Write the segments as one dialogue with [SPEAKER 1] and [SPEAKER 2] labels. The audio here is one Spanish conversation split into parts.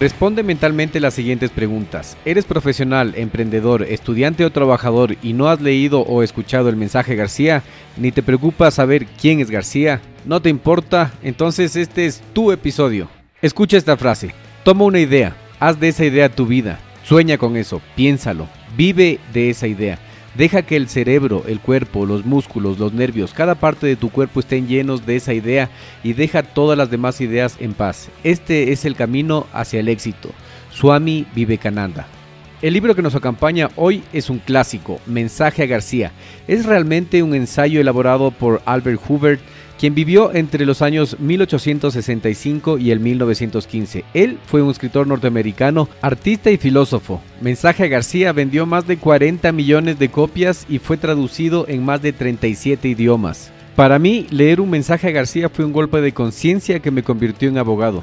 [SPEAKER 1] Responde mentalmente las siguientes preguntas. ¿Eres profesional, emprendedor, estudiante o trabajador y no has leído o escuchado el mensaje García? ¿Ni te preocupa saber quién es García? ¿No te importa? Entonces este es tu episodio. Escucha esta frase. Toma una idea, haz de esa idea tu vida. Sueña con eso, piénsalo, vive de esa idea. Deja que el cerebro, el cuerpo, los músculos, los nervios, cada parte de tu cuerpo estén llenos de esa idea y deja todas las demás ideas en paz. Este es el camino hacia el éxito. Swami Vivekananda. El libro que nos acompaña hoy es un clásico, Mensaje a García. Es realmente un ensayo elaborado por Albert Hoover quien vivió entre los años 1865 y el 1915. Él fue un escritor norteamericano, artista y filósofo. Mensaje a García vendió más de 40 millones de copias y fue traducido en más de 37 idiomas. Para mí, leer un mensaje a García fue un golpe de conciencia que me convirtió en abogado.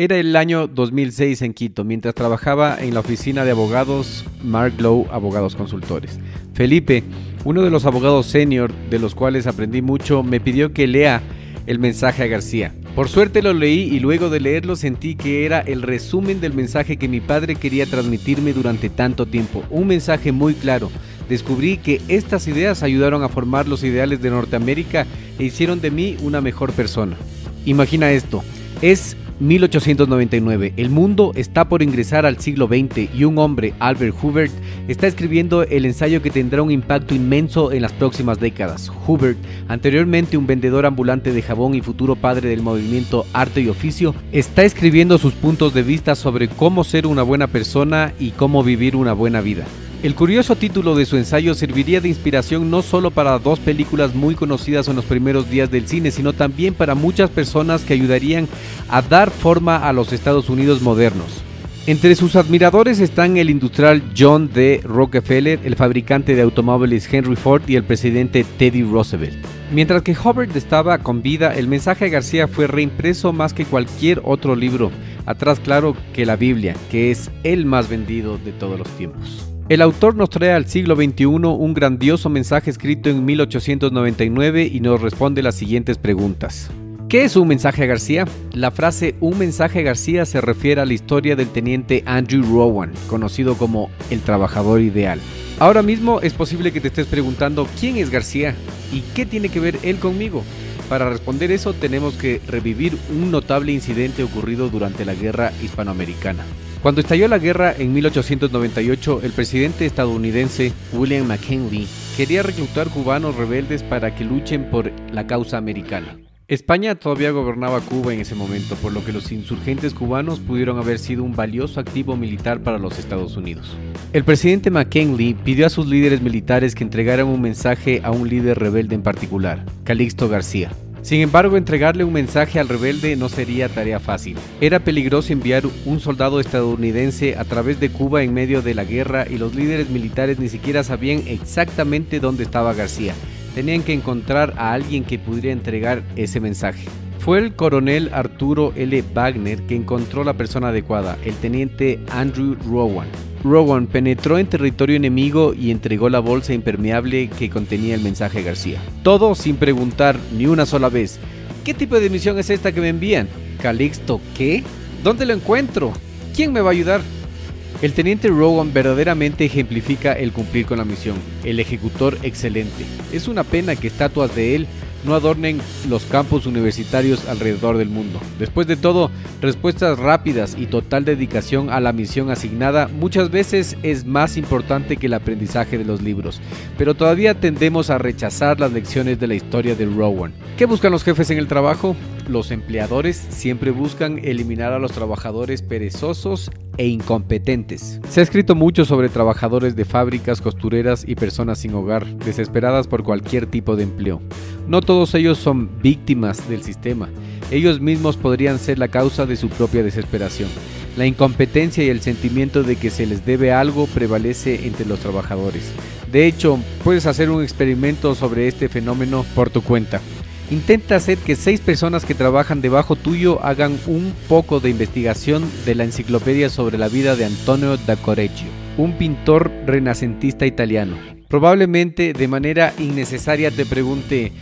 [SPEAKER 1] Era el año 2006 en Quito, mientras trabajaba en la oficina de abogados Mark Lowe Abogados Consultores. Felipe, uno de los abogados senior de los cuales aprendí mucho, me pidió que lea el mensaje a García. Por suerte lo leí y luego de leerlo sentí que era el resumen del mensaje que mi padre quería transmitirme durante tanto tiempo. Un mensaje muy claro. Descubrí que estas ideas ayudaron a formar los ideales de Norteamérica e hicieron de mí una mejor persona. Imagina esto. Es 1899. El mundo está por ingresar al siglo XX y un hombre, Albert Hubert, está escribiendo el ensayo que tendrá un impacto inmenso en las próximas décadas. Hubert, anteriormente un vendedor ambulante de jabón y futuro padre del movimiento arte y oficio, está escribiendo sus puntos de vista sobre cómo ser una buena persona y cómo vivir una buena vida. El curioso título de su ensayo serviría de inspiración no solo para dos películas muy conocidas en los primeros días del cine, sino también para muchas personas que ayudarían a dar forma a los Estados Unidos modernos. Entre sus admiradores están el industrial John D. Rockefeller, el fabricante de automóviles Henry Ford y el presidente Teddy Roosevelt. Mientras que Hubbard estaba con vida, el mensaje de García fue reimpreso más que cualquier otro libro, atrás claro que la Biblia, que es el más vendido de todos los tiempos. El autor nos trae al siglo XXI un grandioso mensaje escrito en 1899 y nos responde las siguientes preguntas. ¿Qué es un mensaje a García? La frase un mensaje a García se refiere a la historia del teniente Andrew Rowan, conocido como el trabajador ideal. Ahora mismo es posible que te estés preguntando quién es García y qué tiene que ver él conmigo. Para responder eso tenemos que revivir un notable incidente ocurrido durante la guerra hispanoamericana. Cuando estalló la guerra en 1898, el presidente estadounidense William McKinley quería reclutar cubanos rebeldes para que luchen por la causa americana. España todavía gobernaba Cuba en ese momento, por lo que los insurgentes cubanos pudieron haber sido un valioso activo militar para los Estados Unidos. El presidente McKinley pidió a sus líderes militares que entregaran un mensaje a un líder rebelde en particular, Calixto García. Sin embargo, entregarle un mensaje al rebelde no sería tarea fácil. Era peligroso enviar un soldado estadounidense a través de Cuba en medio de la guerra y los líderes militares ni siquiera sabían exactamente dónde estaba García. Tenían que encontrar a alguien que pudiera entregar ese mensaje. Fue el coronel Arturo L. Wagner que encontró la persona adecuada, el teniente Andrew Rowan. Rowan penetró en territorio enemigo y entregó la bolsa impermeable que contenía el mensaje García. Todo sin preguntar ni una sola vez. ¿Qué tipo de misión es esta que me envían? Calixto, ¿qué? ¿Dónde lo encuentro? ¿Quién me va a ayudar? El teniente Rowan verdaderamente ejemplifica el cumplir con la misión, el ejecutor excelente. Es una pena que estatuas de él no adornen los campus universitarios alrededor del mundo. Después de todo, respuestas rápidas y total dedicación a la misión asignada muchas veces es más importante que el aprendizaje de los libros, pero todavía tendemos a rechazar las lecciones de la historia de Rowan. ¿Qué buscan los jefes en el trabajo? Los empleadores siempre buscan eliminar a los trabajadores perezosos e incompetentes. Se ha escrito mucho sobre trabajadores de fábricas, costureras y personas sin hogar, desesperadas por cualquier tipo de empleo. No todos ellos son víctimas del sistema, ellos mismos podrían ser la causa de su propia desesperación. La incompetencia y el sentimiento de que se les debe algo prevalece entre los trabajadores. De hecho, puedes hacer un experimento sobre este fenómeno por tu cuenta. Intenta hacer que seis personas que trabajan debajo tuyo hagan un poco de investigación de la enciclopedia sobre la vida de Antonio da Correggio, un pintor renacentista italiano. Probablemente de manera innecesaria te pregunte,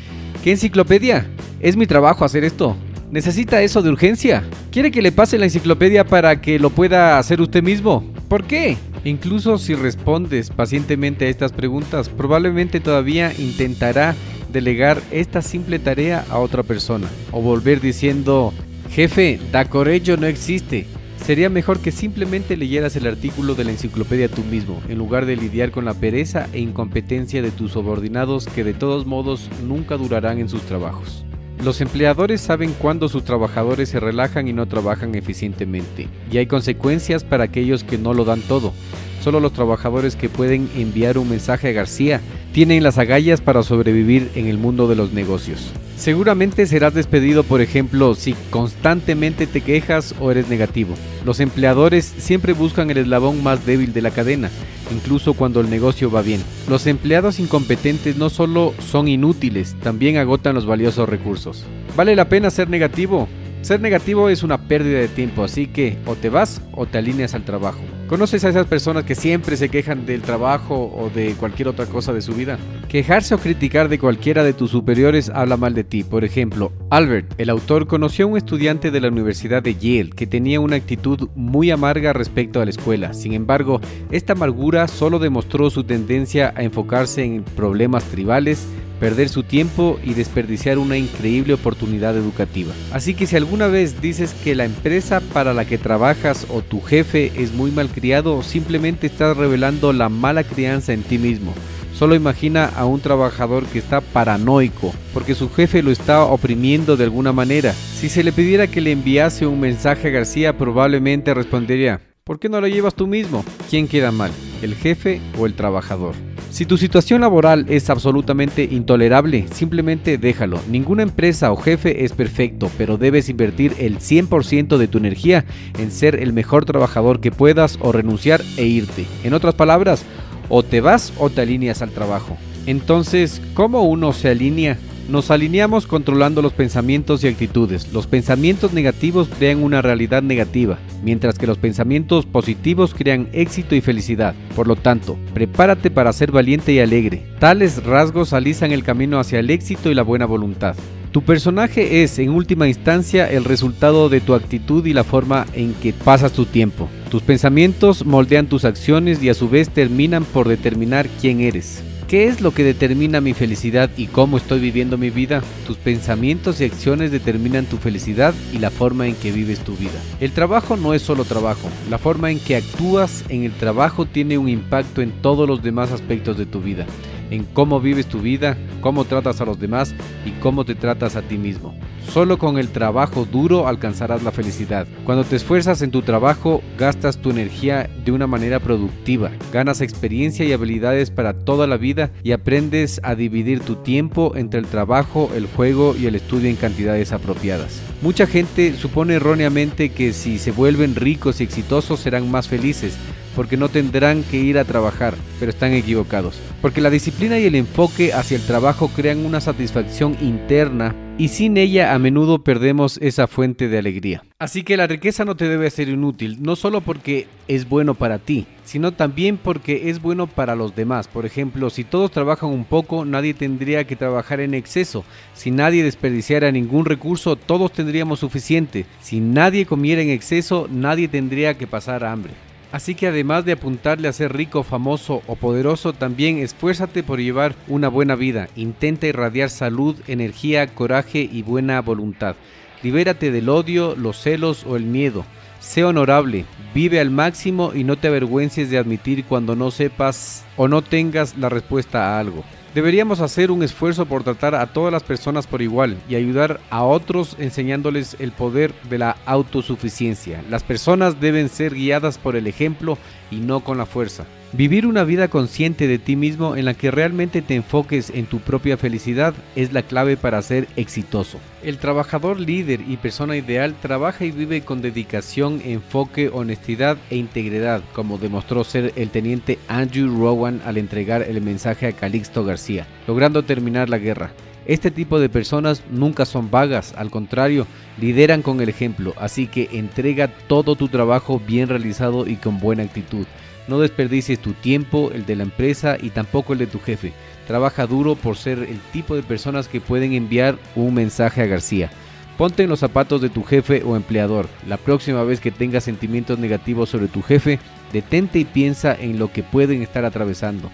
[SPEAKER 1] ¿qué enciclopedia? ¿Es mi trabajo hacer esto? ¿Necesita eso de urgencia? ¿Quiere que le pase la enciclopedia para que lo pueda hacer usted mismo? ¿Por qué? Incluso si respondes pacientemente a estas preguntas, probablemente todavía intentará delegar esta simple tarea a otra persona o volver diciendo, jefe, da corello no existe. Sería mejor que simplemente leyeras el artículo de la enciclopedia tú mismo, en lugar de lidiar con la pereza e incompetencia de tus subordinados que de todos modos nunca durarán en sus trabajos. Los empleadores saben cuándo sus trabajadores se relajan y no trabajan eficientemente, y hay consecuencias para aquellos que no lo dan todo. Solo los trabajadores que pueden enviar un mensaje a García tienen las agallas para sobrevivir en el mundo de los negocios. Seguramente serás despedido, por ejemplo, si constantemente te quejas o eres negativo. Los empleadores siempre buscan el eslabón más débil de la cadena, incluso cuando el negocio va bien. Los empleados incompetentes no solo son inútiles, también agotan los valiosos recursos. ¿Vale la pena ser negativo? Ser negativo es una pérdida de tiempo, así que o te vas o te alineas al trabajo. ¿Conoces a esas personas que siempre se quejan del trabajo o de cualquier otra cosa de su vida? Quejarse o criticar de cualquiera de tus superiores habla mal de ti. Por ejemplo, Albert, el autor, conoció a un estudiante de la Universidad de Yale que tenía una actitud muy amarga respecto a la escuela. Sin embargo, esta amargura solo demostró su tendencia a enfocarse en problemas tribales, perder su tiempo y desperdiciar una increíble oportunidad educativa. Así que si alguna vez dices que la empresa para la que trabajas o tu jefe es muy malcriado, simplemente estás revelando la mala crianza en ti mismo. Solo imagina a un trabajador que está paranoico porque su jefe lo está oprimiendo de alguna manera. Si se le pidiera que le enviase un mensaje a García, probablemente respondería, ¿por qué no lo llevas tú mismo? ¿Quién queda mal, el jefe o el trabajador? Si tu situación laboral es absolutamente intolerable, simplemente déjalo. Ninguna empresa o jefe es perfecto, pero debes invertir el 100% de tu energía en ser el mejor trabajador que puedas o renunciar e irte. En otras palabras, o te vas o te alineas al trabajo. Entonces, ¿cómo uno se alinea? Nos alineamos controlando los pensamientos y actitudes. Los pensamientos negativos crean una realidad negativa, mientras que los pensamientos positivos crean éxito y felicidad. Por lo tanto, prepárate para ser valiente y alegre. Tales rasgos alisan el camino hacia el éxito y la buena voluntad. Tu personaje es, en última instancia, el resultado de tu actitud y la forma en que pasas tu tiempo. Tus pensamientos moldean tus acciones y a su vez terminan por determinar quién eres. ¿Qué es lo que determina mi felicidad y cómo estoy viviendo mi vida? Tus pensamientos y acciones determinan tu felicidad y la forma en que vives tu vida. El trabajo no es solo trabajo, la forma en que actúas en el trabajo tiene un impacto en todos los demás aspectos de tu vida, en cómo vives tu vida, cómo tratas a los demás y cómo te tratas a ti mismo. Solo con el trabajo duro alcanzarás la felicidad. Cuando te esfuerzas en tu trabajo, gastas tu energía de una manera productiva, ganas experiencia y habilidades para toda la vida y aprendes a dividir tu tiempo entre el trabajo, el juego y el estudio en cantidades apropiadas. Mucha gente supone erróneamente que si se vuelven ricos y exitosos serán más felices, porque no tendrán que ir a trabajar, pero están equivocados. Porque la disciplina y el enfoque hacia el trabajo crean una satisfacción interna y sin ella a menudo perdemos esa fuente de alegría. Así que la riqueza no te debe ser inútil, no solo porque es bueno para ti, sino también porque es bueno para los demás. Por ejemplo, si todos trabajan un poco, nadie tendría que trabajar en exceso. Si nadie desperdiciara ningún recurso, todos tendríamos suficiente. Si nadie comiera en exceso, nadie tendría que pasar hambre. Así que además de apuntarle a ser rico, famoso o poderoso, también esfuérzate por llevar una buena vida. Intenta irradiar salud, energía, coraje y buena voluntad. Libérate del odio, los celos o el miedo. Sé honorable, vive al máximo y no te avergüences de admitir cuando no sepas o no tengas la respuesta a algo. Deberíamos hacer un esfuerzo por tratar a todas las personas por igual y ayudar a otros enseñándoles el poder de la autosuficiencia. Las personas deben ser guiadas por el ejemplo y no con la fuerza. Vivir una vida consciente de ti mismo en la que realmente te enfoques en tu propia felicidad es la clave para ser exitoso. El trabajador líder y persona ideal trabaja y vive con dedicación, enfoque, honestidad e integridad, como demostró ser el teniente Andrew Rowan al entregar el mensaje a Calixto García, logrando terminar la guerra. Este tipo de personas nunca son vagas, al contrario, lideran con el ejemplo, así que entrega todo tu trabajo bien realizado y con buena actitud. No desperdicies tu tiempo, el de la empresa y tampoco el de tu jefe. Trabaja duro por ser el tipo de personas que pueden enviar un mensaje a García. Ponte en los zapatos de tu jefe o empleador. La próxima vez que tengas sentimientos negativos sobre tu jefe, detente y piensa en lo que pueden estar atravesando.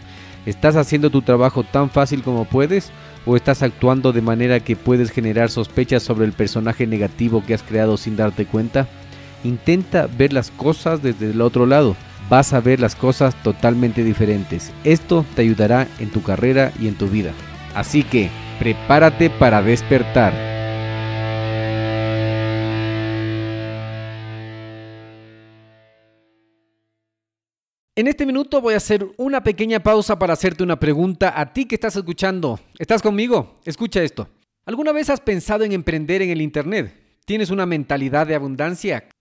[SPEAKER 1] ¿Estás haciendo tu trabajo tan fácil como puedes o estás actuando de manera que puedes generar sospechas sobre el personaje negativo que has creado sin darte cuenta? Intenta ver las cosas desde el otro lado vas a ver las cosas totalmente diferentes. Esto te ayudará en tu carrera y en tu vida. Así que prepárate para despertar. En este minuto voy a hacer una pequeña pausa para hacerte una pregunta a ti que estás escuchando. ¿Estás conmigo? Escucha esto. ¿Alguna vez has pensado en emprender en el Internet? ¿Tienes una mentalidad de abundancia?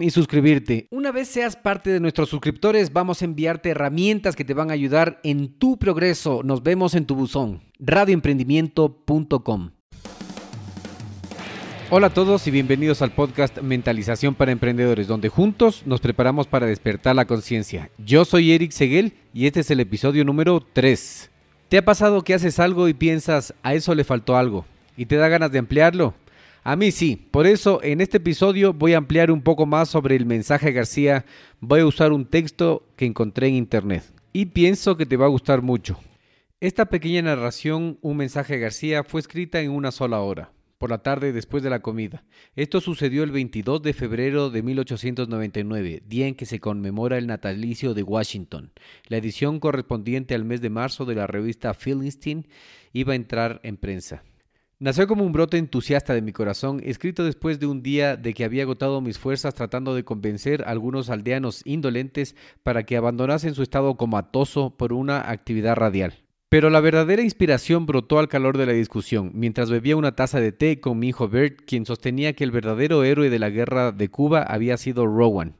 [SPEAKER 1] y suscribirte. Una vez seas parte de nuestros suscriptores, vamos a enviarte herramientas que te van a ayudar en tu progreso. Nos vemos en tu buzón. radioemprendimiento.com. Hola a todos y bienvenidos al podcast Mentalización para Emprendedores, donde juntos nos preparamos para despertar la conciencia. Yo soy Eric Seguel y este es el episodio número 3. ¿Te ha pasado que haces algo y piensas, a eso le faltó algo? ¿Y te da ganas de ampliarlo? A mí sí, por eso en este episodio voy a ampliar un poco más sobre el mensaje García, voy a usar un texto que encontré en internet y pienso que te va a gustar mucho. Esta pequeña narración, un mensaje García, fue escrita en una sola hora, por la tarde después de la comida. Esto sucedió el 22 de febrero de 1899, día en que se conmemora el natalicio de Washington. La edición correspondiente al mes de marzo de la revista Philistine iba a entrar en prensa. Nació como un brote entusiasta de mi corazón, escrito después de un día de que había agotado mis fuerzas tratando de convencer a algunos aldeanos indolentes para que abandonasen su estado comatoso por una actividad radial. Pero la verdadera inspiración brotó al calor de la discusión, mientras bebía una taza de té con mi hijo Bert, quien sostenía que el verdadero héroe de la guerra de Cuba había sido Rowan,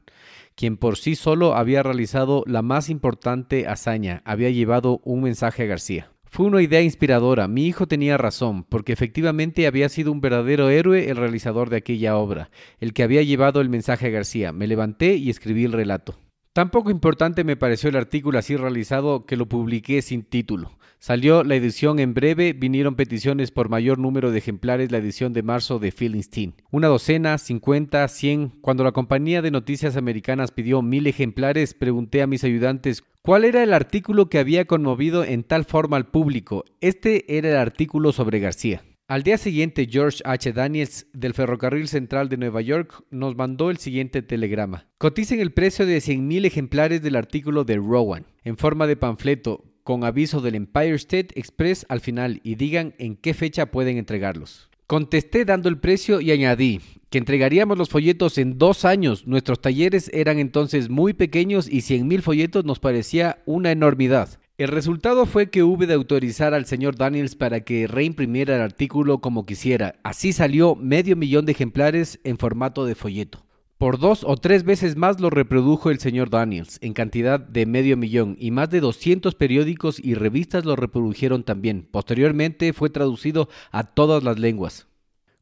[SPEAKER 1] quien por sí solo había realizado la más importante hazaña, había llevado un mensaje a García. Fue una idea inspiradora. Mi hijo tenía razón, porque efectivamente había sido un verdadero héroe el realizador de aquella obra, el que había llevado el mensaje a García. Me levanté y escribí el relato. Tampoco importante me pareció el artículo así realizado que lo publiqué sin título. Salió la edición en breve, vinieron peticiones por mayor número de ejemplares la edición de marzo de Philistine. Una docena, 50, 100. Cuando la compañía de noticias americanas pidió mil ejemplares, pregunté a mis ayudantes cuál era el artículo que había conmovido en tal forma al público. Este era el artículo sobre García. Al día siguiente, George H. Daniels del Ferrocarril Central de Nueva York nos mandó el siguiente telegrama. Coticen el precio de 100.000 ejemplares del artículo de Rowan en forma de panfleto con aviso del Empire State Express al final y digan en qué fecha pueden entregarlos. Contesté dando el precio y añadí que entregaríamos los folletos en dos años. Nuestros talleres eran entonces muy pequeños y 100.000 folletos nos parecía una enormidad. El resultado fue que hube de autorizar al señor Daniels para que reimprimiera el artículo como quisiera. Así salió medio millón de ejemplares en formato de folleto. Por dos o tres veces más lo reprodujo el señor Daniels, en cantidad de medio millón, y más de 200 periódicos y revistas lo reprodujeron también. Posteriormente fue traducido a todas las lenguas.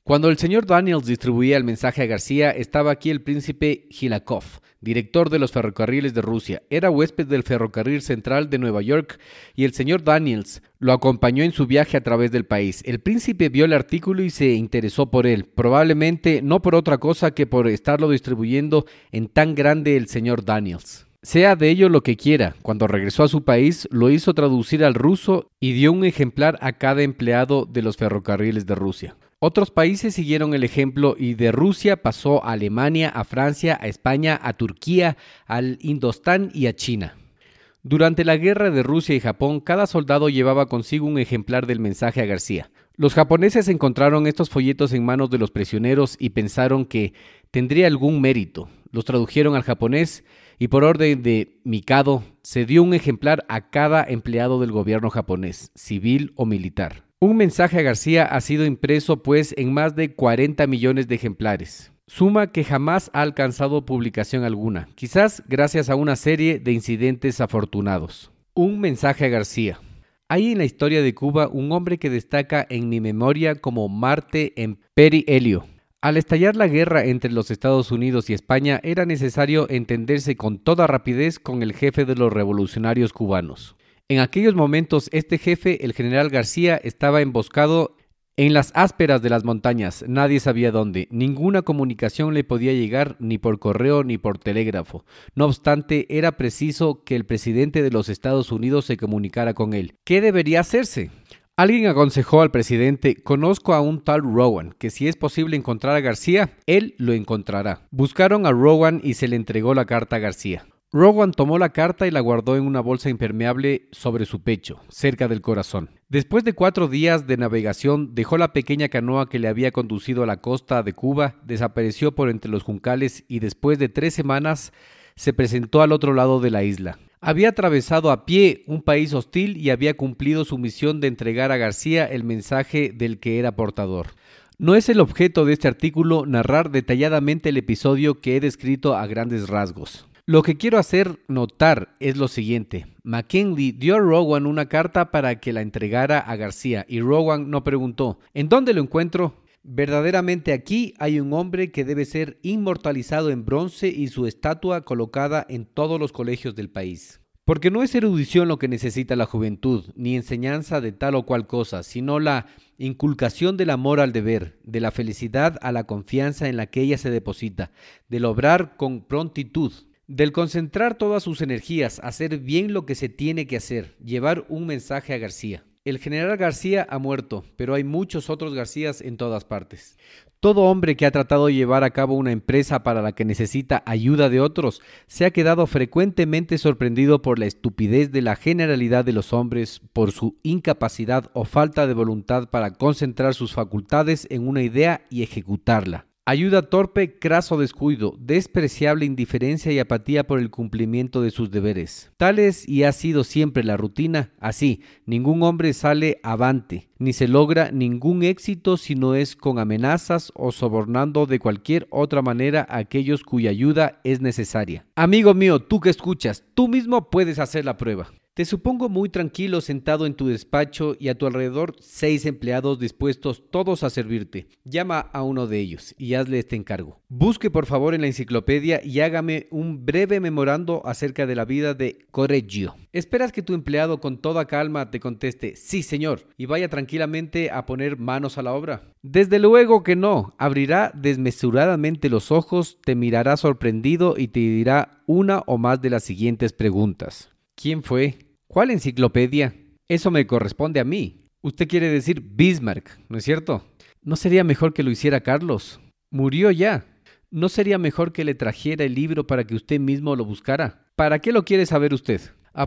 [SPEAKER 1] Cuando el señor Daniels distribuía el mensaje a García, estaba aquí el príncipe Hilakov, director de los ferrocarriles de Rusia. Era huésped del ferrocarril central de Nueva York y el señor Daniels lo acompañó en su viaje a través del país. El príncipe vio el artículo y se interesó por él, probablemente no por otra cosa que por estarlo distribuyendo en tan grande el señor Daniels. Sea de ello lo que quiera, cuando regresó a su país lo hizo traducir al ruso y dio un ejemplar a cada empleado de los ferrocarriles de Rusia. Otros países siguieron el ejemplo y de Rusia pasó a Alemania, a Francia, a España, a Turquía, al Indostán y a China. Durante la guerra de Rusia y Japón, cada soldado llevaba consigo un ejemplar del mensaje a García. Los japoneses encontraron estos folletos en manos de los prisioneros y pensaron que tendría algún mérito. Los tradujeron al japonés y por orden de Mikado se dio un ejemplar a cada empleado del gobierno japonés, civil o militar. Un mensaje a García ha sido impreso pues en más de 40 millones de ejemplares, suma que jamás ha alcanzado publicación alguna, quizás gracias a una serie de incidentes afortunados. Un mensaje a García. Hay en la historia de Cuba un hombre que destaca en mi memoria como Marte en Peri Helio. Al estallar la guerra entre los Estados Unidos y España era necesario entenderse con toda rapidez con el jefe de los revolucionarios cubanos. En aquellos momentos, este jefe, el general García, estaba emboscado en las ásperas de las montañas. Nadie sabía dónde. Ninguna comunicación le podía llegar ni por correo ni por telégrafo. No obstante, era preciso que el presidente de los Estados Unidos se comunicara con él. ¿Qué debería hacerse? Alguien aconsejó al presidente, conozco a un tal Rowan, que si es posible encontrar a García, él lo encontrará. Buscaron a Rowan y se le entregó la carta a García. Rowan tomó la carta y la guardó en una bolsa impermeable sobre su pecho, cerca del corazón. Después de cuatro días de navegación, dejó la pequeña canoa que le había conducido a la costa de Cuba, desapareció por entre los juncales y después de tres semanas se presentó al otro lado de la isla. Había atravesado a pie un país hostil y había cumplido su misión de entregar a García el mensaje del que era portador. No es el objeto de este artículo narrar detalladamente el episodio que he descrito a grandes rasgos. Lo que quiero hacer notar es lo siguiente. McKinley dio a Rowan una carta para que la entregara a García y Rowan no preguntó, ¿en dónde lo encuentro? Verdaderamente aquí hay un hombre que debe ser inmortalizado en bronce y su estatua colocada en todos los colegios del país. Porque no es erudición lo que necesita la juventud, ni enseñanza de tal o cual cosa, sino la inculcación del amor al deber, de la felicidad a la confianza en la que ella se deposita, del obrar con prontitud, del concentrar todas sus energías, hacer bien lo que se tiene que hacer, llevar un mensaje a García. El general García ha muerto, pero hay muchos otros Garcías en todas partes. Todo hombre que ha tratado de llevar a cabo una empresa para la que necesita ayuda de otros se ha quedado frecuentemente sorprendido por la estupidez de la generalidad de los hombres, por su incapacidad o falta de voluntad para concentrar sus facultades en una idea y ejecutarla. Ayuda torpe, craso descuido, despreciable indiferencia y apatía por el cumplimiento de sus deberes. Tal es y ha sido siempre la rutina. Así, ningún hombre sale avante, ni se logra ningún éxito si no es con amenazas o sobornando de cualquier otra manera a aquellos cuya ayuda es necesaria. Amigo mío, tú que escuchas, tú mismo puedes hacer la prueba. Te supongo muy tranquilo sentado en tu despacho y a tu alrededor seis empleados dispuestos todos a servirte. Llama a uno de ellos y hazle este encargo. Busque por favor en la enciclopedia y hágame un breve memorando acerca de la vida de Correggio. Esperas que tu empleado con toda calma te conteste sí señor y vaya tranquilamente a poner manos a la obra. Desde luego que no, abrirá desmesuradamente los ojos, te mirará sorprendido y te dirá una o más de las siguientes preguntas. ¿Quién fue? ¿Cuál enciclopedia? Eso me corresponde a mí. Usted quiere decir Bismarck, ¿no es cierto? ¿No sería mejor que lo hiciera Carlos? Murió ya. ¿No sería mejor que le trajera el libro para que usted mismo lo buscara? ¿Para qué lo quiere saber usted?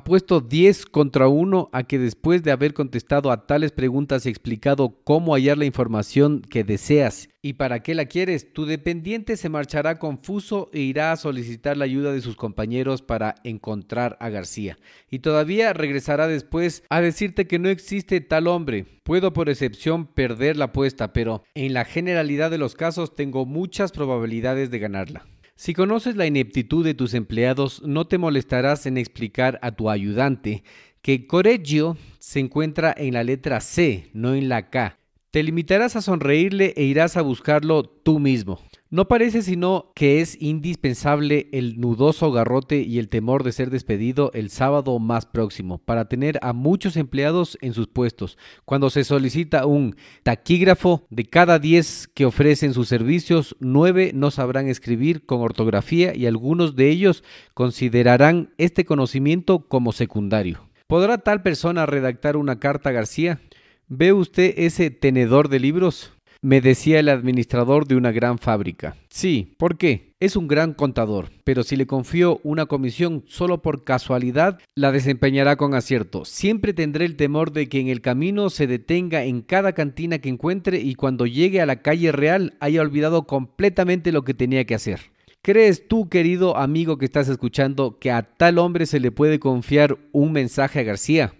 [SPEAKER 1] Puesto 10 contra 1 a que después de haber contestado a tales preguntas y explicado cómo hallar la información que deseas y para qué la quieres, tu dependiente se marchará confuso e irá a solicitar la ayuda de sus compañeros para encontrar a García. Y todavía regresará después a decirte que no existe tal hombre. Puedo por excepción perder la apuesta, pero en la generalidad de los casos tengo muchas probabilidades de ganarla. Si conoces la ineptitud de tus empleados, no te molestarás en explicar a tu ayudante que Correggio se encuentra en la letra C, no en la K. Te limitarás a sonreírle e irás a buscarlo tú mismo. No parece sino que es indispensable el nudoso garrote y el temor de ser despedido el sábado más próximo para tener a muchos empleados en sus puestos. Cuando se solicita un taquígrafo, de cada 10 que ofrecen sus servicios, 9 no sabrán escribir con ortografía y algunos de ellos considerarán este conocimiento como secundario. ¿Podrá tal persona redactar una carta García? ¿Ve usted ese tenedor de libros? Me decía el administrador de una gran fábrica. Sí, ¿por qué? Es un gran contador, pero si le confío una comisión solo por casualidad, la desempeñará con acierto. Siempre tendré el temor de que en el camino se detenga en cada cantina que encuentre y cuando llegue a la calle real haya olvidado completamente lo que tenía que hacer. ¿Crees tú, querido amigo que estás escuchando, que a tal hombre se le puede confiar un mensaje a García?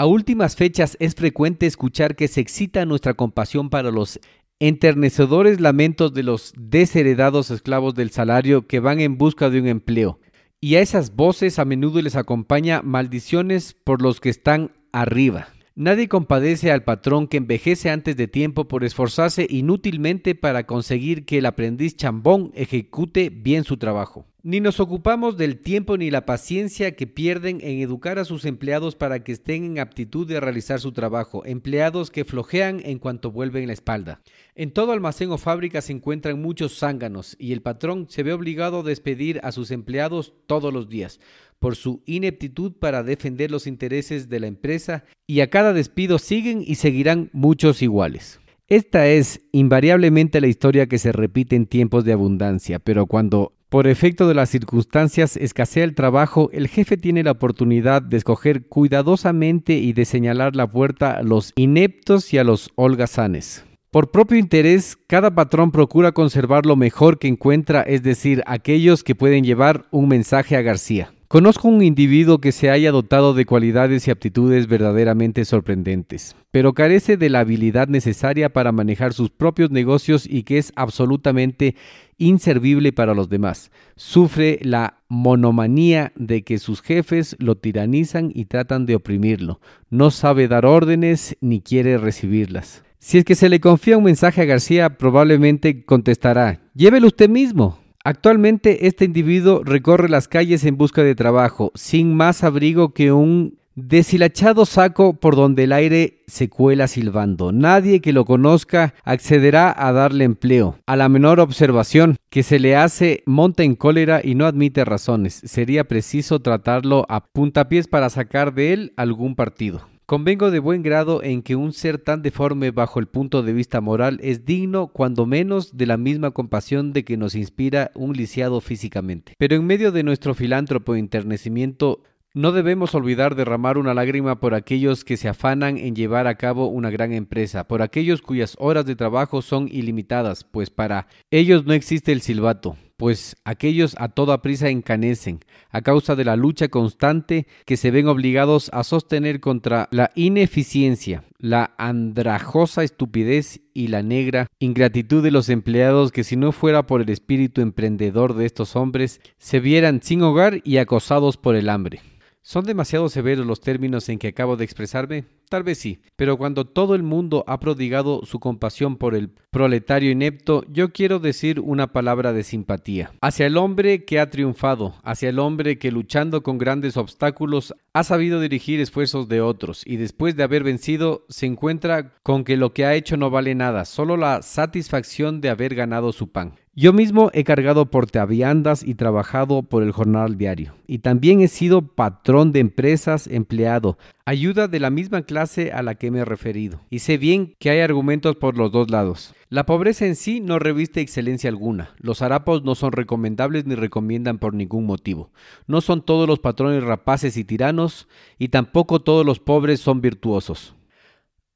[SPEAKER 1] A últimas fechas es frecuente escuchar que se excita nuestra compasión para los enternecedores lamentos de los desheredados esclavos del salario que van en busca de un empleo. Y a esas voces a menudo les acompaña maldiciones por los que están arriba. Nadie compadece al patrón que envejece antes de tiempo por esforzarse inútilmente para conseguir que el aprendiz chambón ejecute bien su trabajo. Ni nos ocupamos del tiempo ni la paciencia que pierden en educar a sus empleados para que estén en aptitud de realizar su trabajo, empleados que flojean en cuanto vuelven la espalda. En todo almacén o fábrica se encuentran muchos zánganos y el patrón se ve obligado a despedir a sus empleados todos los días por su ineptitud para defender los intereses de la empresa y a cada despido siguen y seguirán muchos iguales. Esta es invariablemente la historia que se repite en tiempos de abundancia, pero cuando por efecto de las circunstancias escasea el trabajo, el jefe tiene la oportunidad de escoger cuidadosamente y de señalar la puerta a los ineptos y a los holgazanes. Por propio interés, cada patrón procura conservar lo mejor que encuentra, es decir, aquellos que pueden llevar un mensaje a García. Conozco un individuo que se haya dotado de cualidades y aptitudes verdaderamente sorprendentes, pero carece de la habilidad necesaria para manejar sus propios negocios y que es absolutamente inservible para los demás. Sufre la monomanía de que sus jefes lo tiranizan y tratan de oprimirlo. No sabe dar órdenes ni quiere recibirlas. Si es que se le confía un mensaje a García, probablemente contestará, llévelo usted mismo. Actualmente este individuo recorre las calles en busca de trabajo, sin más abrigo que un deshilachado saco por donde el aire se cuela silbando. Nadie que lo conozca accederá a darle empleo. A la menor observación que se le hace monta en cólera y no admite razones. Sería preciso tratarlo a puntapiés para sacar de él algún partido. Convengo de buen grado en que un ser tan deforme bajo el punto de vista moral es digno, cuando menos, de la misma compasión de que nos inspira un lisiado físicamente. Pero en medio de nuestro filántropo enternecimiento, no debemos olvidar derramar una lágrima por aquellos que se afanan en llevar a cabo una gran empresa, por aquellos cuyas horas de trabajo son ilimitadas, pues para ellos no existe el silbato, pues aquellos a toda prisa encanecen, a causa de la lucha constante que se ven obligados a sostener contra la ineficiencia, la andrajosa estupidez y la negra ingratitud de los empleados que si no fuera por el espíritu emprendedor de estos hombres, se vieran sin hogar y acosados por el hambre. ¿Son demasiado severos los términos en que acabo de expresarme? Tal vez sí, pero cuando todo el mundo ha prodigado su compasión por el proletario inepto, yo quiero decir una palabra de simpatía. Hacia el hombre que ha triunfado, hacia el hombre que luchando con grandes obstáculos ha sabido dirigir esfuerzos de otros y después de haber vencido se encuentra con que lo que ha hecho no vale nada, solo la satisfacción de haber ganado su pan. Yo mismo he cargado portaviandas y trabajado por el jornal diario. Y también he sido patrón de empresas, empleado, ayuda de la misma clase a la que me he referido. Y sé bien que hay argumentos por los dos lados. La pobreza en sí no reviste excelencia alguna. Los harapos no son recomendables ni recomiendan por ningún motivo. No son todos los patrones rapaces y tiranos, y tampoco todos los pobres son virtuosos.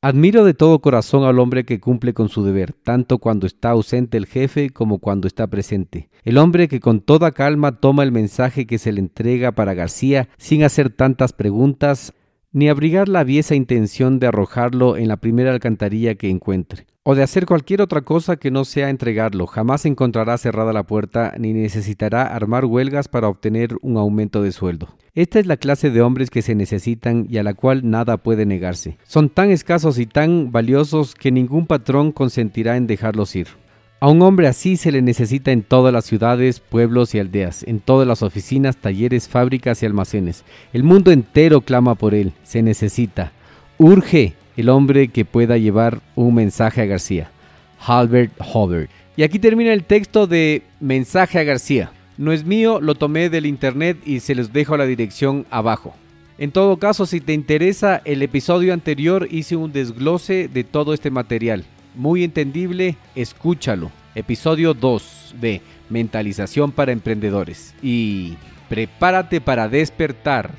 [SPEAKER 1] Admiro de todo corazón al hombre que cumple con su deber, tanto cuando está ausente el jefe como cuando está presente. El hombre que con toda calma toma el mensaje que se le entrega para García sin hacer tantas preguntas, ni abrigar la aviesa intención de arrojarlo en la primera alcantarilla que encuentre, o de hacer cualquier otra cosa que no sea entregarlo. Jamás encontrará cerrada la puerta ni necesitará armar huelgas para obtener un aumento de sueldo. Esta es la clase de hombres que se necesitan y a la cual nada puede negarse. Son tan escasos y tan valiosos que ningún patrón consentirá en dejarlos ir. A un hombre así se le necesita en todas las ciudades, pueblos y aldeas, en todas las oficinas, talleres, fábricas y almacenes. El mundo entero clama por él, se necesita. Urge el hombre que pueda llevar un mensaje a García. Halbert Hubbard. Y aquí termina el texto de Mensaje a García. No es mío, lo tomé del internet y se les dejo la dirección abajo. En todo caso, si te interesa, el episodio anterior hice un desglose de todo este material muy entendible, escúchalo. Episodio 2 de Mentalización para Emprendedores. Y prepárate para despertar.